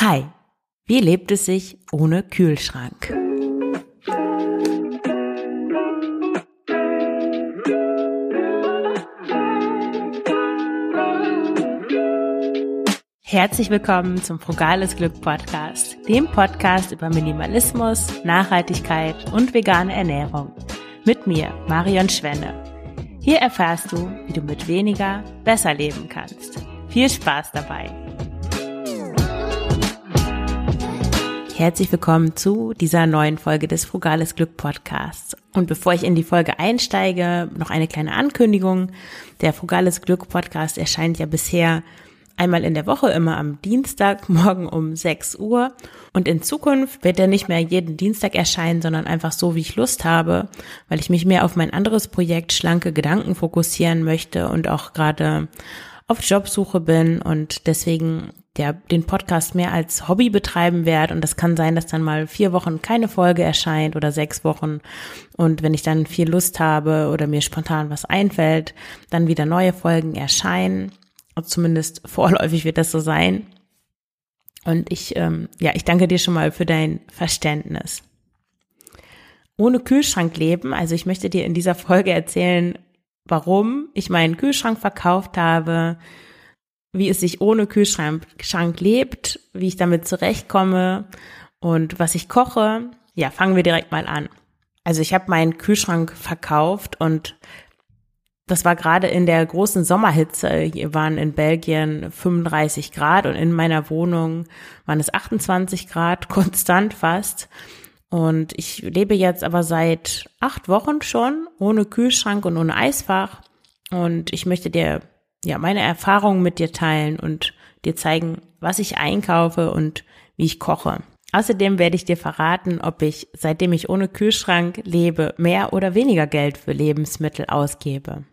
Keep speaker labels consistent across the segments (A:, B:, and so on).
A: Hi, wie lebt es sich ohne Kühlschrank? Herzlich willkommen zum Frugales Glück Podcast, dem Podcast über Minimalismus, Nachhaltigkeit und vegane Ernährung. Mit mir, Marion Schwenne. Hier erfährst du, wie du mit weniger besser leben kannst. Viel Spaß dabei! Herzlich willkommen zu dieser neuen Folge des Frugales Glück Podcasts. Und bevor ich in die Folge einsteige, noch eine kleine Ankündigung. Der Frugales Glück Podcast erscheint ja bisher einmal in der Woche, immer am Dienstag, morgen um 6 Uhr. Und in Zukunft wird er nicht mehr jeden Dienstag erscheinen, sondern einfach so, wie ich Lust habe, weil ich mich mehr auf mein anderes Projekt Schlanke Gedanken fokussieren möchte und auch gerade auf Jobsuche bin und deswegen der den Podcast mehr als Hobby betreiben werde. Und das kann sein, dass dann mal vier Wochen keine Folge erscheint oder sechs Wochen. Und wenn ich dann viel Lust habe oder mir spontan was einfällt, dann wieder neue Folgen erscheinen. Zumindest vorläufig wird das so sein. Und ich, ähm, ja, ich danke dir schon mal für dein Verständnis. Ohne Kühlschrank leben, also ich möchte dir in dieser Folge erzählen, warum ich meinen Kühlschrank verkauft habe, wie es sich ohne Kühlschrank lebt, wie ich damit zurechtkomme und was ich koche. Ja, fangen wir direkt mal an. Also ich habe meinen Kühlschrank verkauft und das war gerade in der großen Sommerhitze. Hier waren in Belgien 35 Grad und in meiner Wohnung waren es 28 Grad, konstant fast. Und ich lebe jetzt aber seit acht Wochen schon ohne Kühlschrank und ohne Eisfach. Und ich möchte dir ja meine Erfahrungen mit dir teilen und dir zeigen, was ich einkaufe und wie ich koche. Außerdem werde ich dir verraten, ob ich, seitdem ich ohne Kühlschrank lebe, mehr oder weniger Geld für Lebensmittel ausgebe.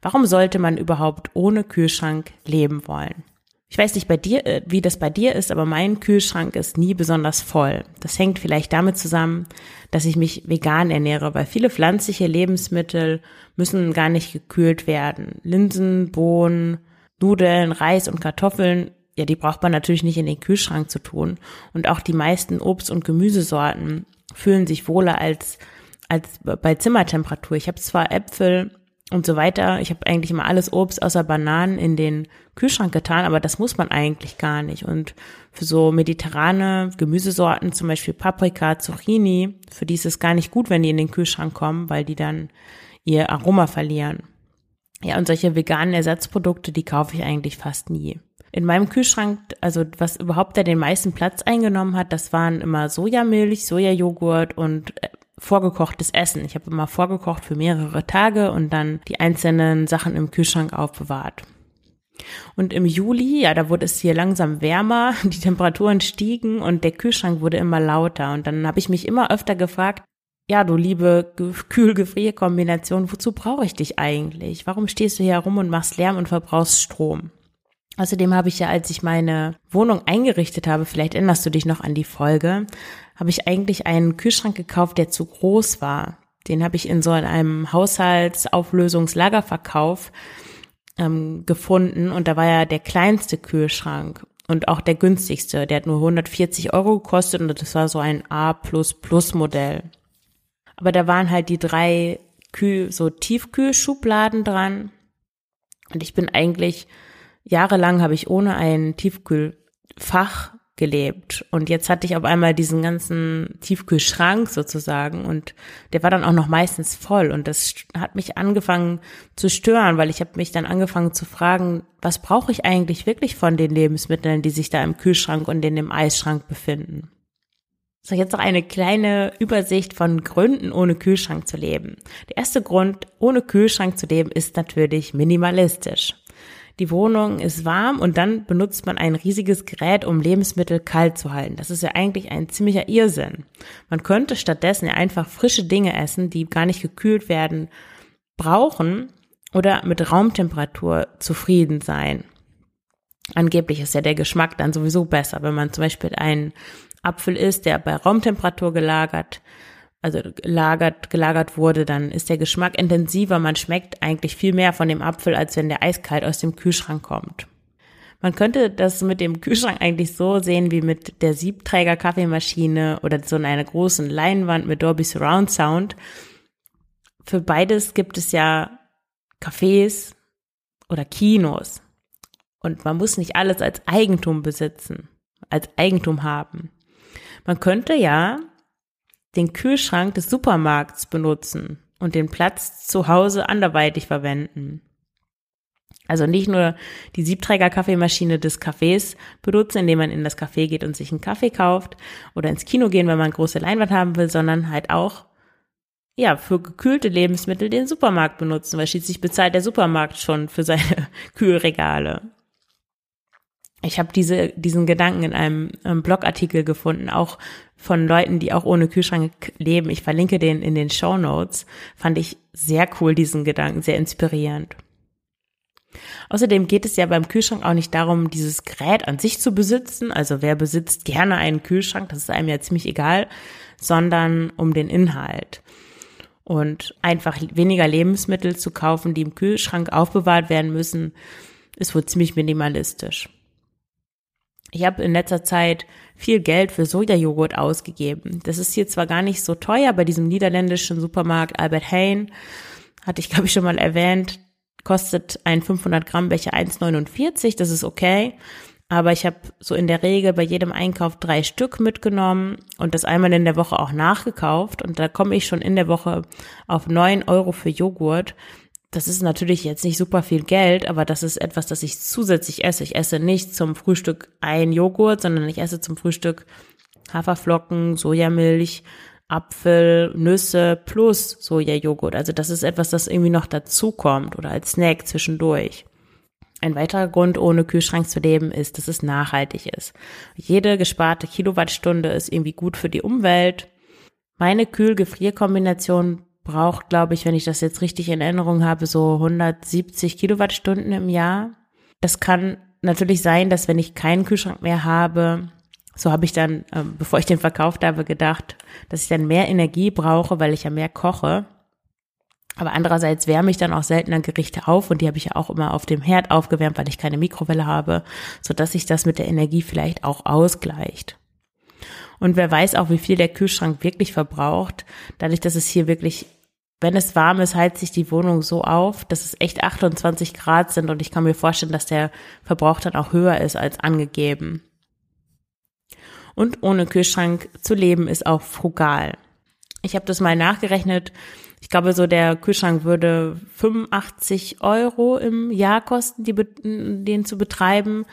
A: Warum sollte man überhaupt ohne Kühlschrank leben wollen? Ich weiß nicht bei dir, äh, wie das bei dir ist, aber mein Kühlschrank ist nie besonders voll. Das hängt vielleicht damit zusammen, dass ich mich vegan ernähre, weil viele pflanzliche Lebensmittel müssen gar nicht gekühlt werden. Linsen, Bohnen, Nudeln, Reis und Kartoffeln, ja, die braucht man natürlich nicht in den Kühlschrank zu tun. Und auch die meisten Obst- und Gemüsesorten fühlen sich wohler als als bei Zimmertemperatur. Ich habe zwar Äpfel und so weiter. Ich habe eigentlich immer alles Obst außer Bananen in den Kühlschrank getan, aber das muss man eigentlich gar nicht. Und für so mediterrane Gemüsesorten, zum Beispiel Paprika, Zucchini, für die ist es gar nicht gut, wenn die in den Kühlschrank kommen, weil die dann ihr Aroma verlieren. Ja, und solche veganen Ersatzprodukte, die kaufe ich eigentlich fast nie. In meinem Kühlschrank, also was überhaupt da den meisten Platz eingenommen hat, das waren immer Sojamilch, Sojajoghurt und äh, vorgekochtes Essen. Ich habe immer vorgekocht für mehrere Tage und dann die einzelnen Sachen im Kühlschrank aufbewahrt. Und im Juli, ja, da wurde es hier langsam wärmer, die Temperaturen stiegen und der Kühlschrank wurde immer lauter. Und dann habe ich mich immer öfter gefragt, ja, du liebe Kühl-Gefrier-Kombination, wozu brauche ich dich eigentlich? Warum stehst du hier herum und machst Lärm und verbrauchst Strom? Außerdem habe ich ja, als ich meine Wohnung eingerichtet habe, vielleicht erinnerst du dich noch an die Folge, habe ich eigentlich einen Kühlschrank gekauft, der zu groß war. Den habe ich in so einem Haushaltsauflösungslagerverkauf ähm, gefunden und da war ja der kleinste Kühlschrank und auch der günstigste. Der hat nur 140 Euro gekostet und das war so ein A++ Modell. Aber da waren halt die drei Kühl, so Tiefkühlschubladen dran und ich bin eigentlich jahrelang habe ich ohne ein Tiefkühlfach gelebt. Und jetzt hatte ich auf einmal diesen ganzen Tiefkühlschrank sozusagen und der war dann auch noch meistens voll. Und das hat mich angefangen zu stören, weil ich habe mich dann angefangen zu fragen, was brauche ich eigentlich wirklich von den Lebensmitteln, die sich da im Kühlschrank und in dem Eisschrank befinden. So, jetzt noch eine kleine Übersicht von Gründen, ohne Kühlschrank zu leben. Der erste Grund, ohne Kühlschrank zu leben, ist natürlich minimalistisch die Wohnung ist warm und dann benutzt man ein riesiges Gerät, um Lebensmittel kalt zu halten. Das ist ja eigentlich ein ziemlicher Irrsinn. Man könnte stattdessen ja einfach frische Dinge essen, die gar nicht gekühlt werden, brauchen oder mit Raumtemperatur zufrieden sein. Angeblich ist ja der Geschmack dann sowieso besser, wenn man zum Beispiel einen Apfel isst, der bei Raumtemperatur gelagert also gelagert, gelagert wurde, dann ist der Geschmack intensiver. Man schmeckt eigentlich viel mehr von dem Apfel, als wenn der eiskalt aus dem Kühlschrank kommt. Man könnte das mit dem Kühlschrank eigentlich so sehen wie mit der Siebträger Kaffeemaschine oder so einer großen Leinwand mit Dolby Surround Sound. Für beides gibt es ja Cafés oder Kinos. Und man muss nicht alles als Eigentum besitzen, als Eigentum haben. Man könnte ja den Kühlschrank des Supermarkts benutzen und den Platz zu Hause anderweitig verwenden. Also nicht nur die Siebträger-Kaffeemaschine des Cafés benutzen, indem man in das Café geht und sich einen Kaffee kauft oder ins Kino gehen, wenn man große Leinwand haben will, sondern halt auch ja, für gekühlte Lebensmittel den Supermarkt benutzen, weil schließlich bezahlt der Supermarkt schon für seine Kühlregale. Ich habe diese, diesen Gedanken in einem, einem Blogartikel gefunden, auch von Leuten, die auch ohne Kühlschrank leben. Ich verlinke den in den Show Notes. Fand ich sehr cool, diesen Gedanken, sehr inspirierend. Außerdem geht es ja beim Kühlschrank auch nicht darum, dieses Gerät an sich zu besitzen. Also wer besitzt gerne einen Kühlschrank, das ist einem ja ziemlich egal, sondern um den Inhalt. Und einfach weniger Lebensmittel zu kaufen, die im Kühlschrank aufbewahrt werden müssen, ist wohl ziemlich minimalistisch. Ich habe in letzter Zeit viel Geld für Sojajoghurt ausgegeben. Das ist hier zwar gar nicht so teuer bei diesem niederländischen Supermarkt Albert Heijn, hatte ich glaube ich schon mal erwähnt, kostet ein 500 Gramm Becher 1,49, das ist okay. Aber ich habe so in der Regel bei jedem Einkauf drei Stück mitgenommen und das einmal in der Woche auch nachgekauft. Und da komme ich schon in der Woche auf neun Euro für Joghurt. Das ist natürlich jetzt nicht super viel Geld, aber das ist etwas, das ich zusätzlich esse. Ich esse nicht zum Frühstück ein Joghurt, sondern ich esse zum Frühstück Haferflocken, Sojamilch, Apfel, Nüsse plus Sojajoghurt. Also das ist etwas, das irgendwie noch dazukommt oder als Snack zwischendurch. Ein weiterer Grund, ohne Kühlschrank zu leben, ist, dass es nachhaltig ist. Jede gesparte Kilowattstunde ist irgendwie gut für die Umwelt. Meine Kühl-Gefrier-Kombination braucht, glaube ich, wenn ich das jetzt richtig in Erinnerung habe, so 170 Kilowattstunden im Jahr. Das kann natürlich sein, dass wenn ich keinen Kühlschrank mehr habe, so habe ich dann, ähm, bevor ich den verkauft habe, gedacht, dass ich dann mehr Energie brauche, weil ich ja mehr koche. Aber andererseits wärme ich dann auch seltener Gerichte auf und die habe ich ja auch immer auf dem Herd aufgewärmt, weil ich keine Mikrowelle habe, so dass sich das mit der Energie vielleicht auch ausgleicht. Und wer weiß auch, wie viel der Kühlschrank wirklich verbraucht, dadurch, dass es hier wirklich, wenn es warm ist, heizt sich die Wohnung so auf, dass es echt 28 Grad sind und ich kann mir vorstellen, dass der Verbrauch dann auch höher ist als angegeben. Und ohne Kühlschrank zu leben ist auch frugal. Ich habe das mal nachgerechnet. Ich glaube, so der Kühlschrank würde 85 Euro im Jahr kosten, die, den zu betreiben.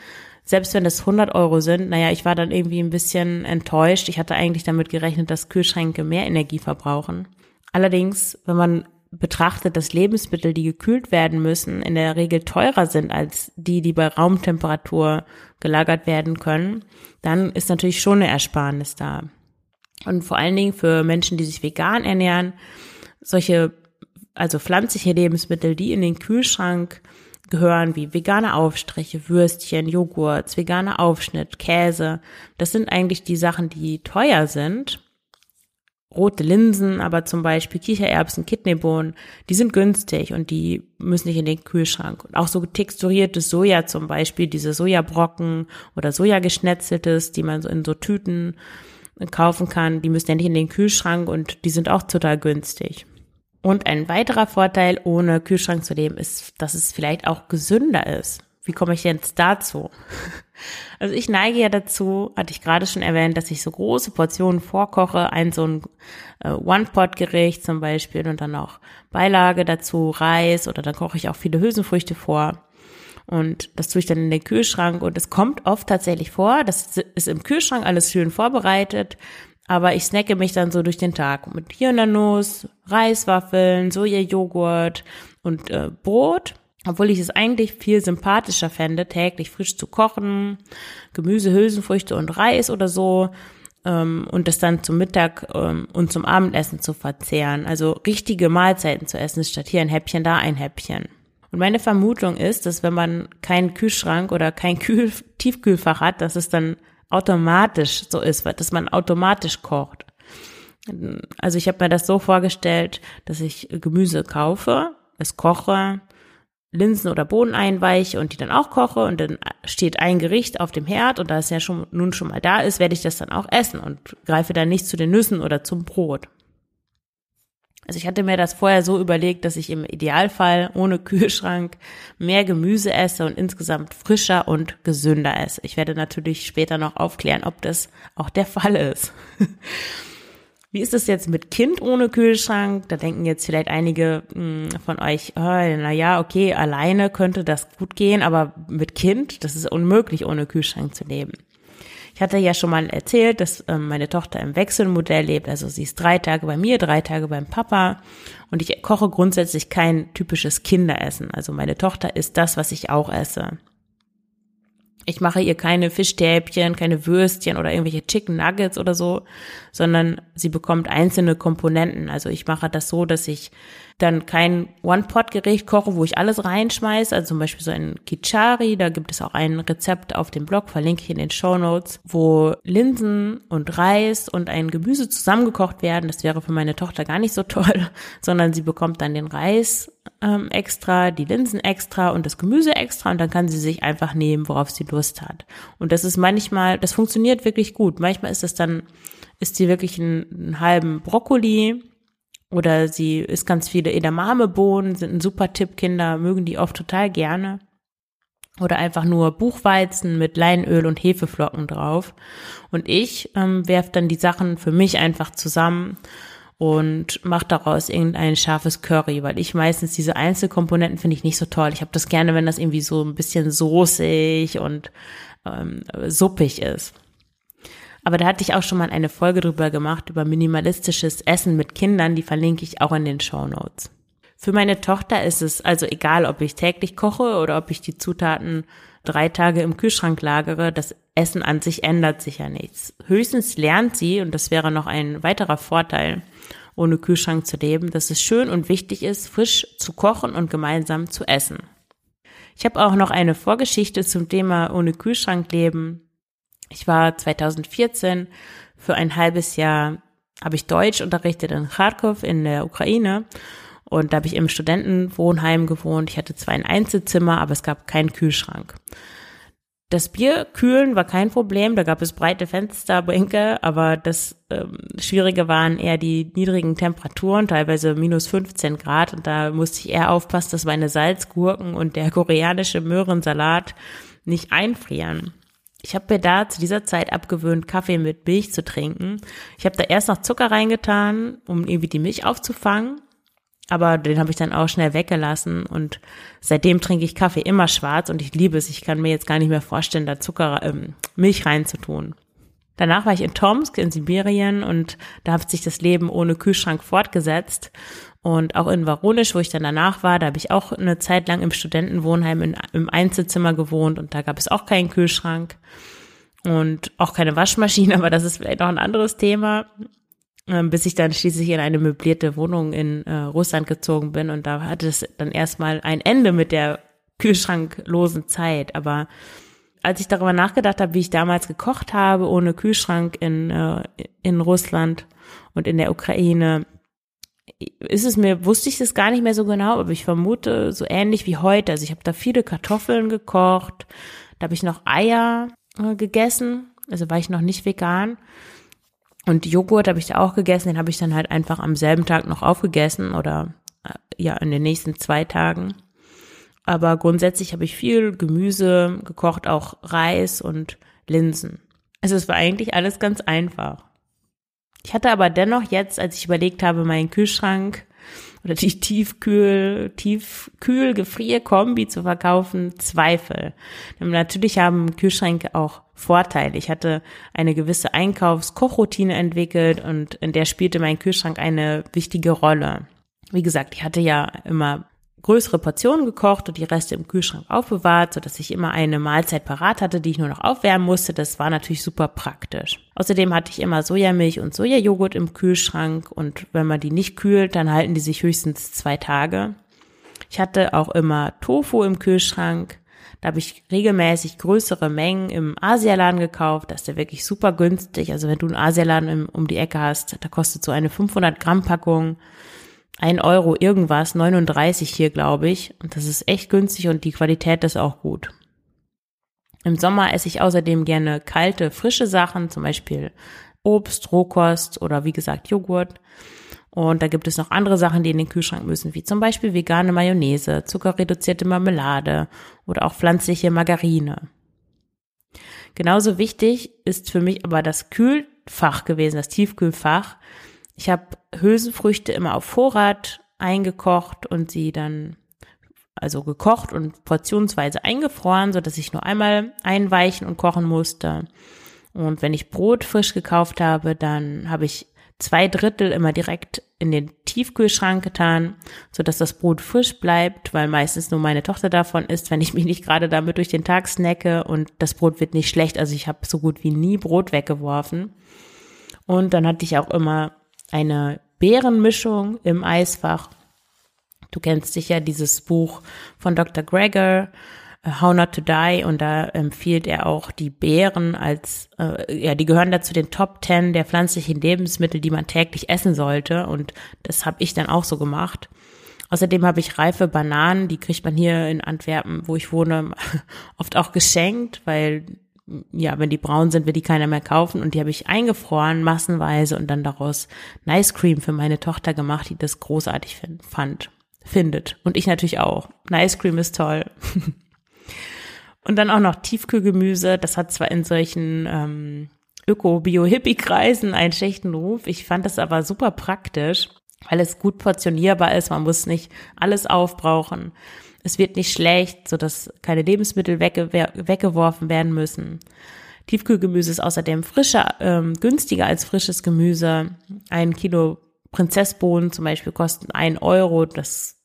A: Selbst wenn es 100 Euro sind, naja, ich war dann irgendwie ein bisschen enttäuscht. Ich hatte eigentlich damit gerechnet, dass Kühlschränke mehr Energie verbrauchen. Allerdings, wenn man betrachtet, dass Lebensmittel, die gekühlt werden müssen, in der Regel teurer sind als die, die bei Raumtemperatur gelagert werden können, dann ist natürlich schon eine Ersparnis da. Und vor allen Dingen für Menschen, die sich vegan ernähren, solche, also pflanzliche Lebensmittel, die in den Kühlschrank gehören, wie vegane Aufstriche, Würstchen, Joghurt, veganer Aufschnitt, Käse, das sind eigentlich die Sachen, die teuer sind rote Linsen, aber zum Beispiel Kichererbsen, Kidneybohnen, die sind günstig und die müssen nicht in den Kühlschrank. Und auch so texturiertes Soja zum Beispiel, diese Sojabrocken oder Sojageschnetzeltes, die man so in so Tüten kaufen kann, die müssen ja nicht in den Kühlschrank und die sind auch total günstig. Und ein weiterer Vorteil, ohne Kühlschrank zu leben, ist, dass es vielleicht auch gesünder ist. Wie komme ich jetzt dazu? Also ich neige ja dazu, hatte ich gerade schon erwähnt, dass ich so große Portionen vorkoche, ein so ein äh, One-Pot-Gericht zum Beispiel und dann auch Beilage dazu, Reis oder dann koche ich auch viele Hülsenfrüchte vor. Und das tue ich dann in den Kühlschrank und es kommt oft tatsächlich vor, das ist im Kühlschrank alles schön vorbereitet, aber ich snacke mich dann so durch den Tag mit Hirnernuss, Reiswaffeln, Sojajoghurt und äh, Brot obwohl ich es eigentlich viel sympathischer fände, täglich frisch zu kochen, Gemüse, Hülsenfrüchte und Reis oder so ähm, und das dann zum Mittag ähm, und zum Abendessen zu verzehren. Also richtige Mahlzeiten zu essen, statt hier ein Häppchen, da ein Häppchen. Und meine Vermutung ist, dass wenn man keinen Kühlschrank oder kein Kühl Tiefkühlfach hat, dass es dann automatisch so ist, dass man automatisch kocht. Also ich habe mir das so vorgestellt, dass ich Gemüse kaufe, es koche, Linsen oder Bohnen einweiche und die dann auch koche und dann steht ein Gericht auf dem Herd und da es ja schon nun schon mal da ist, werde ich das dann auch essen und greife dann nicht zu den Nüssen oder zum Brot. Also ich hatte mir das vorher so überlegt, dass ich im Idealfall ohne Kühlschrank mehr Gemüse esse und insgesamt frischer und gesünder esse. Ich werde natürlich später noch aufklären, ob das auch der Fall ist. Wie ist es jetzt mit Kind ohne Kühlschrank? Da denken jetzt vielleicht einige hm, von euch, oh, na ja, okay, alleine könnte das gut gehen, aber mit Kind, das ist unmöglich, ohne Kühlschrank zu leben. Ich hatte ja schon mal erzählt, dass ähm, meine Tochter im Wechselmodell lebt. Also sie ist drei Tage bei mir, drei Tage beim Papa. Und ich koche grundsätzlich kein typisches Kinderessen. Also meine Tochter isst das, was ich auch esse. Ich mache ihr keine Fischstäbchen, keine Würstchen oder irgendwelche Chicken Nuggets oder so, sondern sie bekommt einzelne Komponenten. Also ich mache das so, dass ich dann kein One-Pot-Gericht koche, wo ich alles reinschmeiße, also zum Beispiel so ein Kichari, da gibt es auch ein Rezept auf dem Blog, verlinke ich in den Show Notes, wo Linsen und Reis und ein Gemüse zusammengekocht werden. Das wäre für meine Tochter gar nicht so toll, sondern sie bekommt dann den Reis ähm, extra, die Linsen extra und das Gemüse extra und dann kann sie sich einfach nehmen, worauf sie Lust hat. Und das ist manchmal, das funktioniert wirklich gut. Manchmal ist es dann, ist sie wirklich einen, einen halben Brokkoli oder sie isst ganz viele Edamamebohnen, sind ein super Tipp. Kinder mögen die oft total gerne. Oder einfach nur Buchweizen mit Leinöl und Hefeflocken drauf. Und ich ähm, werf dann die Sachen für mich einfach zusammen und mache daraus irgendein scharfes Curry, weil ich meistens diese Einzelkomponenten finde ich nicht so toll. Ich habe das gerne, wenn das irgendwie so ein bisschen soßig und ähm, suppig ist. Aber da hatte ich auch schon mal eine Folge drüber gemacht, über minimalistisches Essen mit Kindern, die verlinke ich auch in den Show Notes. Für meine Tochter ist es also egal, ob ich täglich koche oder ob ich die Zutaten drei Tage im Kühlschrank lagere, das Essen an sich ändert sich ja nichts. Höchstens lernt sie, und das wäre noch ein weiterer Vorteil, ohne Kühlschrank zu leben, dass es schön und wichtig ist, frisch zu kochen und gemeinsam zu essen. Ich habe auch noch eine Vorgeschichte zum Thema ohne Kühlschrank leben. Ich war 2014 für ein halbes Jahr, habe ich Deutsch unterrichtet in Kharkov in der Ukraine. Und da habe ich im Studentenwohnheim gewohnt. Ich hatte zwar ein Einzelzimmer, aber es gab keinen Kühlschrank. Das Bier kühlen war kein Problem, da gab es breite Fensterbänke, aber das ähm, Schwierige waren eher die niedrigen Temperaturen, teilweise minus 15 Grad. Und da musste ich eher aufpassen, dass meine Salzgurken und der koreanische Möhrensalat nicht einfrieren. Ich habe mir da zu dieser Zeit abgewöhnt, Kaffee mit Milch zu trinken. Ich habe da erst noch Zucker reingetan, um irgendwie die Milch aufzufangen. Aber den habe ich dann auch schnell weggelassen und seitdem trinke ich Kaffee immer schwarz und ich liebe es. Ich kann mir jetzt gar nicht mehr vorstellen, da Zucker, ähm, Milch reinzutun. Danach war ich in Tomsk in Sibirien und da hat sich das Leben ohne Kühlschrank fortgesetzt. Und auch in Varonisch, wo ich dann danach war, da habe ich auch eine Zeit lang im Studentenwohnheim in, im Einzelzimmer gewohnt und da gab es auch keinen Kühlschrank und auch keine Waschmaschine, aber das ist vielleicht noch ein anderes Thema. Ähm, bis ich dann schließlich in eine möblierte Wohnung in äh, Russland gezogen bin und da hatte es dann erstmal ein Ende mit der kühlschranklosen Zeit. Aber als ich darüber nachgedacht habe, wie ich damals gekocht habe, ohne Kühlschrank in, äh, in Russland und in der Ukraine, ist es mir, wusste ich das gar nicht mehr so genau, aber ich vermute so ähnlich wie heute. Also ich habe da viele Kartoffeln gekocht, da habe ich noch Eier äh, gegessen, also war ich noch nicht vegan. Und Joghurt habe ich da auch gegessen, den habe ich dann halt einfach am selben Tag noch aufgegessen oder äh, ja in den nächsten zwei Tagen. Aber grundsätzlich habe ich viel Gemüse gekocht, auch Reis und Linsen. Also es war eigentlich alles ganz einfach. Ich hatte aber dennoch jetzt, als ich überlegt habe, meinen Kühlschrank oder die Tiefkühl, Tiefkühl Gefrierkombi zu verkaufen, Zweifel. Denn natürlich haben Kühlschränke auch Vorteile. Ich hatte eine gewisse Einkaufs-Kochroutine entwickelt und in der spielte mein Kühlschrank eine wichtige Rolle. Wie gesagt, ich hatte ja immer größere Portionen gekocht und die Reste im Kühlschrank aufbewahrt, so dass ich immer eine Mahlzeit parat hatte, die ich nur noch aufwärmen musste. Das war natürlich super praktisch. Außerdem hatte ich immer Sojamilch und Sojajoghurt im Kühlschrank und wenn man die nicht kühlt, dann halten die sich höchstens zwei Tage. Ich hatte auch immer Tofu im Kühlschrank. Da habe ich regelmäßig größere Mengen im Asialaden gekauft. Das ist ja wirklich super günstig. Also wenn du einen Asialaden um die Ecke hast, da kostet so eine 500 Gramm Packung ein Euro irgendwas, 39 hier, glaube ich. Und das ist echt günstig und die Qualität ist auch gut. Im Sommer esse ich außerdem gerne kalte, frische Sachen, zum Beispiel Obst, Rohkost oder wie gesagt Joghurt. Und da gibt es noch andere Sachen, die in den Kühlschrank müssen, wie zum Beispiel vegane Mayonnaise, zuckerreduzierte Marmelade oder auch pflanzliche Margarine. Genauso wichtig ist für mich aber das Kühlfach gewesen, das Tiefkühlfach. Ich habe Hülsenfrüchte immer auf Vorrat eingekocht und sie dann also gekocht und portionsweise eingefroren, so dass ich nur einmal einweichen und kochen musste. Und wenn ich Brot frisch gekauft habe, dann habe ich zwei Drittel immer direkt in den Tiefkühlschrank getan, so dass das Brot frisch bleibt, weil meistens nur meine Tochter davon isst, wenn ich mich nicht gerade damit durch den Tag snacke und das Brot wird nicht schlecht. Also ich habe so gut wie nie Brot weggeworfen. Und dann hatte ich auch immer eine Beerenmischung im Eisfach. Du kennst sicher dieses Buch von Dr. Greger, äh, How Not to Die, und da empfiehlt er auch die Beeren als, äh, ja, die gehören dazu den Top Ten der pflanzlichen Lebensmittel, die man täglich essen sollte. Und das habe ich dann auch so gemacht. Außerdem habe ich reife Bananen, die kriegt man hier in Antwerpen, wo ich wohne, oft auch geschenkt, weil ja, wenn die braun sind, wird die keiner mehr kaufen. Und die habe ich eingefroren, massenweise, und dann daraus Nice Cream für meine Tochter gemacht, die das großartig find, fand, findet. Und ich natürlich auch. Nice Cream ist toll. und dann auch noch Tiefkühlgemüse. Das hat zwar in solchen ähm, Öko-Bio-Hippie-Kreisen einen schlechten Ruf. Ich fand das aber super praktisch, weil es gut portionierbar ist. Man muss nicht alles aufbrauchen. Es wird nicht schlecht, sodass keine Lebensmittel wegge weggeworfen werden müssen. Tiefkühlgemüse ist außerdem frischer, ähm, günstiger als frisches Gemüse. Ein Kilo Prinzessbohnen zum Beispiel kosten ein Euro. Das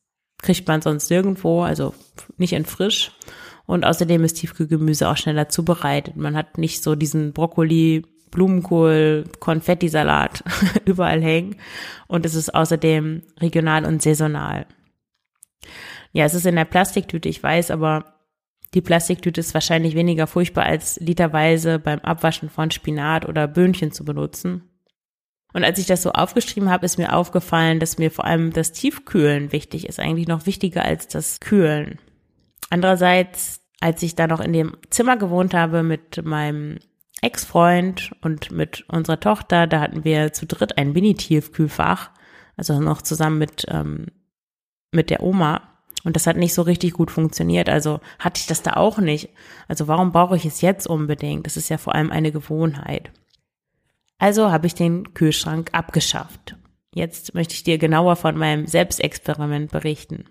A: kriegt man sonst nirgendwo, also nicht in frisch. Und außerdem ist Tiefkühlgemüse auch schneller zubereitet. Man hat nicht so diesen Brokkoli, Blumenkohl, Konfettisalat überall hängen. Und es ist außerdem regional und saisonal. Ja, es ist in der Plastiktüte, ich weiß, aber die Plastiktüte ist wahrscheinlich weniger furchtbar als literweise beim Abwaschen von Spinat oder Böhnchen zu benutzen. Und als ich das so aufgeschrieben habe, ist mir aufgefallen, dass mir vor allem das Tiefkühlen wichtig ist, eigentlich noch wichtiger als das Kühlen. Andererseits, als ich da noch in dem Zimmer gewohnt habe mit meinem Ex-Freund und mit unserer Tochter, da hatten wir zu dritt ein Mini-Tiefkühlfach, also noch zusammen mit, ähm, mit der Oma. Und das hat nicht so richtig gut funktioniert. Also hatte ich das da auch nicht. Also warum brauche ich es jetzt unbedingt? Das ist ja vor allem eine Gewohnheit. Also habe ich den Kühlschrank abgeschafft. Jetzt möchte ich dir genauer von meinem Selbstexperiment berichten.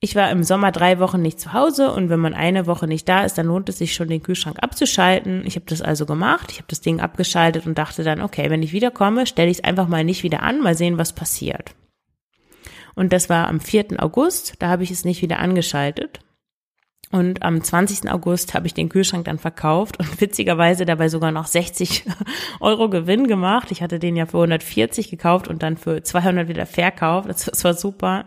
A: Ich war im Sommer drei Wochen nicht zu Hause und wenn man eine Woche nicht da ist, dann lohnt es sich schon, den Kühlschrank abzuschalten. Ich habe das also gemacht. Ich habe das Ding abgeschaltet und dachte dann, okay, wenn ich wiederkomme, stelle ich es einfach mal nicht wieder an, mal sehen, was passiert. Und das war am 4. August, da habe ich es nicht wieder angeschaltet. Und am 20. August habe ich den Kühlschrank dann verkauft und witzigerweise dabei sogar noch 60 Euro Gewinn gemacht. Ich hatte den ja für 140 gekauft und dann für 200 wieder verkauft. Das, das war super.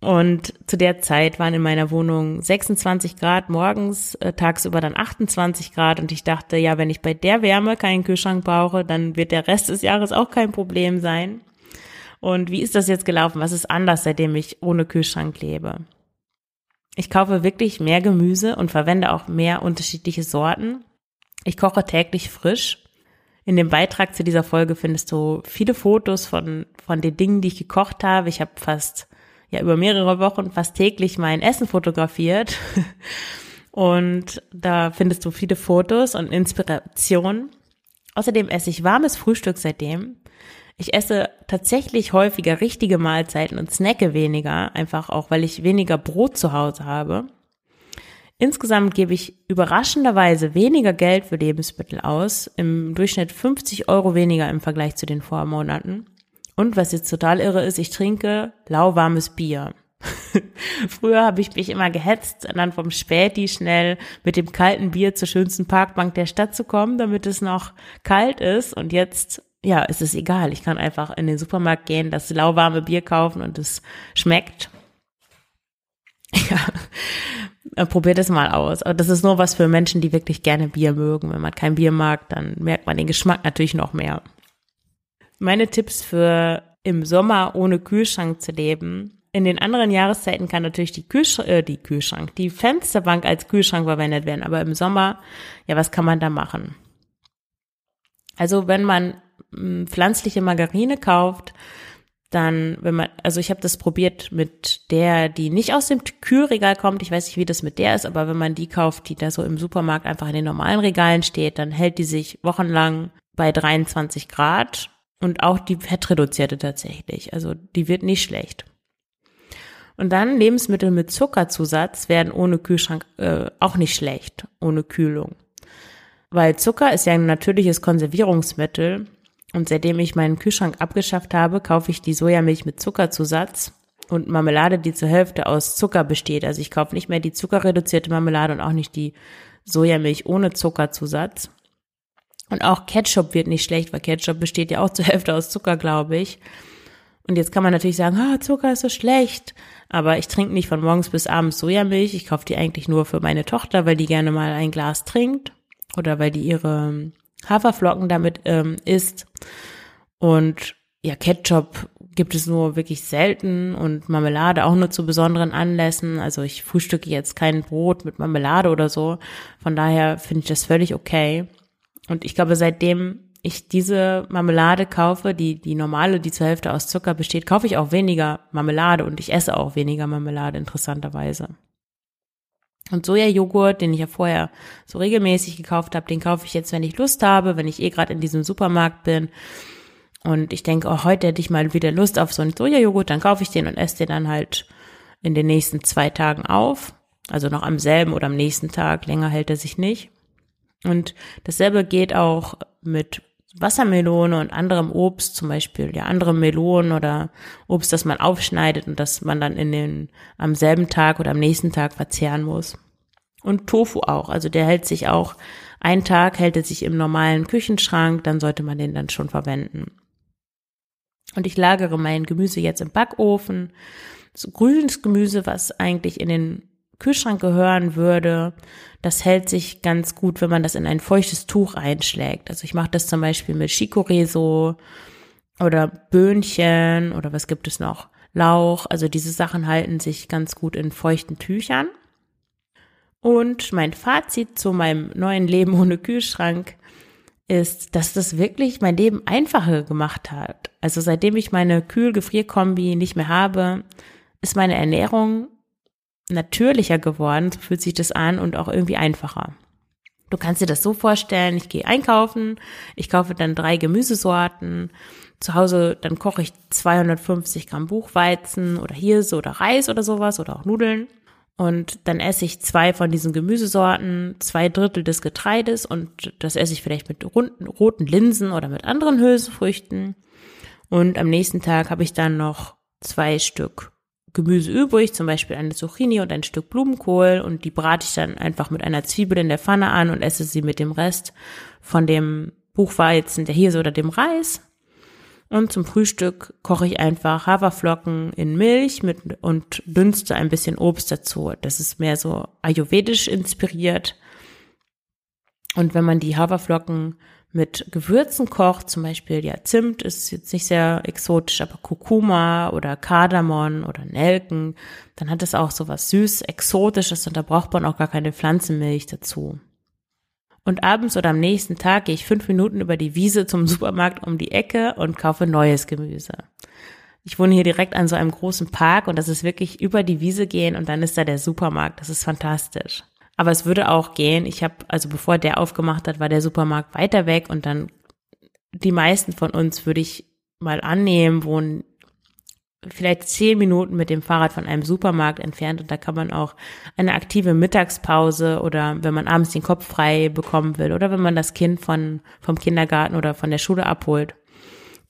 A: Und zu der Zeit waren in meiner Wohnung 26 Grad morgens, äh, tagsüber dann 28 Grad. Und ich dachte, ja, wenn ich bei der Wärme keinen Kühlschrank brauche, dann wird der Rest des Jahres auch kein Problem sein. Und wie ist das jetzt gelaufen? Was ist anders, seitdem ich ohne Kühlschrank lebe? Ich kaufe wirklich mehr Gemüse und verwende auch mehr unterschiedliche Sorten. Ich koche täglich frisch. In dem Beitrag zu dieser Folge findest du viele Fotos von, von den Dingen, die ich gekocht habe. Ich habe fast, ja, über mehrere Wochen fast täglich mein Essen fotografiert. Und da findest du viele Fotos und Inspirationen. Außerdem esse ich warmes Frühstück seitdem. Ich esse tatsächlich häufiger richtige Mahlzeiten und snacke weniger, einfach auch, weil ich weniger Brot zu Hause habe. Insgesamt gebe ich überraschenderweise weniger Geld für Lebensmittel aus, im Durchschnitt 50 Euro weniger im Vergleich zu den Vormonaten. Und was jetzt total irre ist, ich trinke lauwarmes Bier. Früher habe ich mich immer gehetzt, dann vom Späti schnell mit dem kalten Bier zur schönsten Parkbank der Stadt zu kommen, damit es noch kalt ist. Und jetzt ja, es ist egal. Ich kann einfach in den Supermarkt gehen, das lauwarme Bier kaufen und es schmeckt. Ja, probiert es mal aus. Aber das ist nur was für Menschen, die wirklich gerne Bier mögen. Wenn man kein Bier mag, dann merkt man den Geschmack natürlich noch mehr. Meine Tipps für im Sommer ohne Kühlschrank zu leben. In den anderen Jahreszeiten kann natürlich die, Kühlsch äh, die Kühlschrank, die Fensterbank als Kühlschrank verwendet werden, aber im Sommer, ja, was kann man da machen? Also wenn man pflanzliche Margarine kauft, dann, wenn man, also ich habe das probiert mit der, die nicht aus dem Kühlregal kommt. Ich weiß nicht, wie das mit der ist, aber wenn man die kauft, die da so im Supermarkt einfach in den normalen Regalen steht, dann hält die sich wochenlang bei 23 Grad und auch die fettreduzierte tatsächlich. Also die wird nicht schlecht. Und dann Lebensmittel mit Zuckerzusatz werden ohne Kühlschrank äh, auch nicht schlecht, ohne Kühlung. Weil Zucker ist ja ein natürliches Konservierungsmittel und seitdem ich meinen Kühlschrank abgeschafft habe, kaufe ich die Sojamilch mit Zuckerzusatz und Marmelade, die zur Hälfte aus Zucker besteht. Also ich kaufe nicht mehr die zuckerreduzierte Marmelade und auch nicht die Sojamilch ohne Zuckerzusatz. Und auch Ketchup wird nicht schlecht, weil Ketchup besteht ja auch zur Hälfte aus Zucker, glaube ich. Und jetzt kann man natürlich sagen, ah, Zucker ist so schlecht. Aber ich trinke nicht von morgens bis abends Sojamilch. Ich kaufe die eigentlich nur für meine Tochter, weil die gerne mal ein Glas trinkt. Oder weil die ihre Haferflocken damit ähm, isst. Und ja, Ketchup gibt es nur wirklich selten und Marmelade auch nur zu besonderen Anlässen. Also ich frühstücke jetzt kein Brot mit Marmelade oder so. Von daher finde ich das völlig okay. Und ich glaube, seitdem ich diese Marmelade kaufe, die, die normale, die zur Hälfte aus Zucker besteht, kaufe ich auch weniger Marmelade und ich esse auch weniger Marmelade, interessanterweise. Und Sojajoghurt, den ich ja vorher so regelmäßig gekauft habe, den kaufe ich jetzt, wenn ich Lust habe, wenn ich eh gerade in diesem Supermarkt bin. Und ich denke, oh, heute hätte ich mal wieder Lust auf so einen Sojajoghurt, dann kaufe ich den und esse den dann halt in den nächsten zwei Tagen auf. Also noch am selben oder am nächsten Tag. Länger hält er sich nicht. Und dasselbe geht auch mit Wassermelone und anderem Obst, zum Beispiel ja andere Melonen oder Obst, das man aufschneidet und das man dann in den am selben Tag oder am nächsten Tag verzehren muss. Und Tofu auch, also der hält sich auch einen Tag hält er sich im normalen Küchenschrank, dann sollte man den dann schon verwenden. Und ich lagere mein Gemüse jetzt im Backofen. So grünes Gemüse, was eigentlich in den Kühlschrank gehören würde, das hält sich ganz gut, wenn man das in ein feuchtes Tuch einschlägt. Also ich mache das zum Beispiel mit Chicorée oder Böhnchen oder was gibt es noch? Lauch. Also diese Sachen halten sich ganz gut in feuchten Tüchern. Und mein Fazit zu meinem neuen Leben ohne Kühlschrank ist, dass das wirklich mein Leben einfacher gemacht hat. Also seitdem ich meine Kühl-Gefrier-Kombi nicht mehr habe, ist meine Ernährung natürlicher geworden, so fühlt sich das an und auch irgendwie einfacher. Du kannst dir das so vorstellen, ich gehe einkaufen, ich kaufe dann drei Gemüsesorten, zu Hause dann koche ich 250 Gramm Buchweizen oder Hirse oder Reis oder sowas oder auch Nudeln. Und dann esse ich zwei von diesen Gemüsesorten, zwei Drittel des Getreides und das esse ich vielleicht mit runden, roten Linsen oder mit anderen Hülsenfrüchten. Und am nächsten Tag habe ich dann noch zwei Stück Gemüse übrig, zum Beispiel eine Zucchini und ein Stück Blumenkohl und die brate ich dann einfach mit einer Zwiebel in der Pfanne an und esse sie mit dem Rest von dem Buchweizen, der Hirse oder dem Reis. Und zum Frühstück koche ich einfach Haferflocken in Milch mit und dünste ein bisschen Obst dazu. Das ist mehr so ayurvedisch inspiriert. Und wenn man die Haferflocken mit Gewürzen kocht, zum Beispiel, ja, Zimt ist jetzt nicht sehr exotisch, aber Kurkuma oder Kardamom oder Nelken, dann hat es auch so was süß, exotisches und da braucht man auch gar keine Pflanzenmilch dazu. Und abends oder am nächsten Tag gehe ich fünf Minuten über die Wiese zum Supermarkt um die Ecke und kaufe neues Gemüse. Ich wohne hier direkt an so einem großen Park und das ist wirklich über die Wiese gehen und dann ist da der Supermarkt. Das ist fantastisch. Aber es würde auch gehen. Ich habe, also bevor der aufgemacht hat, war der Supermarkt weiter weg und dann die meisten von uns würde ich mal annehmen, wohnen vielleicht zehn Minuten mit dem Fahrrad von einem Supermarkt entfernt und da kann man auch eine aktive Mittagspause oder wenn man abends den Kopf frei bekommen will oder wenn man das Kind von, vom Kindergarten oder von der Schule abholt,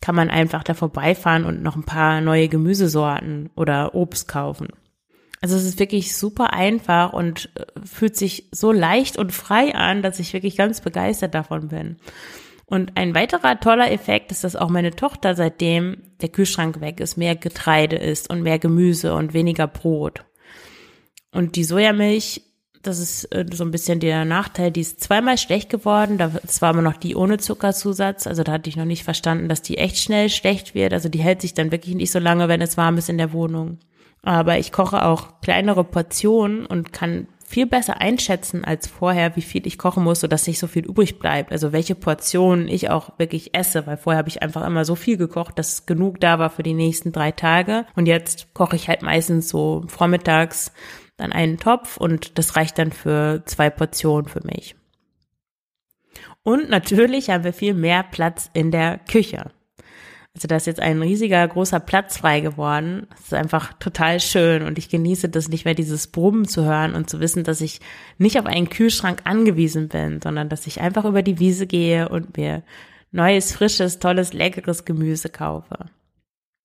A: kann man einfach da vorbeifahren und noch ein paar neue Gemüsesorten oder Obst kaufen. Also es ist wirklich super einfach und äh, fühlt sich so leicht und frei an, dass ich wirklich ganz begeistert davon bin. Und ein weiterer toller Effekt ist, dass auch meine Tochter seitdem der Kühlschrank weg ist, mehr Getreide ist und mehr Gemüse und weniger Brot. Und die Sojamilch das ist äh, so ein bisschen der Nachteil, die ist zweimal schlecht geworden. Das war aber noch die ohne Zuckerzusatz. Also da hatte ich noch nicht verstanden, dass die echt schnell schlecht wird. Also die hält sich dann wirklich nicht so lange, wenn es warm ist in der Wohnung. Aber ich koche auch kleinere Portionen und kann viel besser einschätzen als vorher, wie viel ich kochen muss, sodass nicht so viel übrig bleibt. Also welche Portionen ich auch wirklich esse, weil vorher habe ich einfach immer so viel gekocht, dass genug da war für die nächsten drei Tage. Und jetzt koche ich halt meistens so vormittags dann einen Topf und das reicht dann für zwei Portionen für mich. Und natürlich haben wir viel mehr Platz in der Küche. Also da ist jetzt ein riesiger, großer Platz frei geworden. Das ist einfach total schön und ich genieße das nicht mehr, dieses Brummen zu hören und zu wissen, dass ich nicht auf einen Kühlschrank angewiesen bin, sondern dass ich einfach über die Wiese gehe und mir neues, frisches, tolles, leckeres Gemüse kaufe.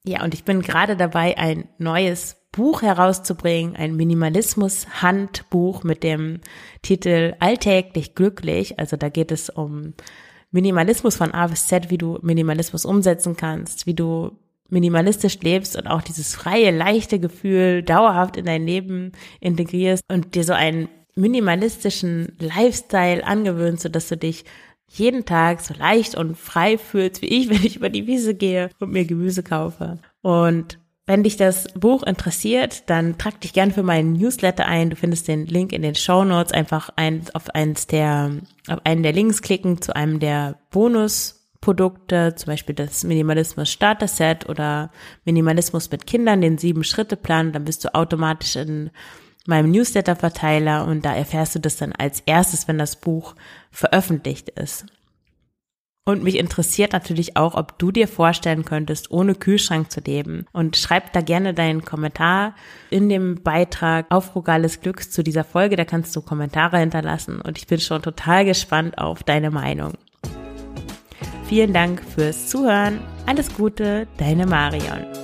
A: Ja, und ich bin gerade dabei, ein neues Buch herauszubringen, ein Minimalismus-Handbuch mit dem Titel Alltäglich glücklich. Also da geht es um Minimalismus von A bis Z, wie du Minimalismus umsetzen kannst, wie du minimalistisch lebst und auch dieses freie, leichte Gefühl dauerhaft in dein Leben integrierst und dir so einen minimalistischen Lifestyle angewöhnst, sodass du dich jeden Tag so leicht und frei fühlst, wie ich, wenn ich über die Wiese gehe und mir Gemüse kaufe. Und wenn dich das Buch interessiert, dann trag dich gern für meinen Newsletter ein. Du findest den Link in den Show Notes. Einfach ein, auf eins der, auf einen der Links klicken zu einem der Bonusprodukte, zum Beispiel das Minimalismus Starter Set oder Minimalismus mit Kindern, den sieben Schritte Plan. Dann bist du automatisch in meinem Newsletter-Verteiler und da erfährst du das dann als erstes, wenn das Buch veröffentlicht ist. Und mich interessiert natürlich auch, ob du dir vorstellen könntest, ohne Kühlschrank zu leben. Und schreib da gerne deinen Kommentar in dem Beitrag auf Frugales Glücks zu dieser Folge. Da kannst du Kommentare hinterlassen. Und ich bin schon total gespannt auf deine Meinung. Vielen Dank fürs Zuhören. Alles Gute, deine Marion.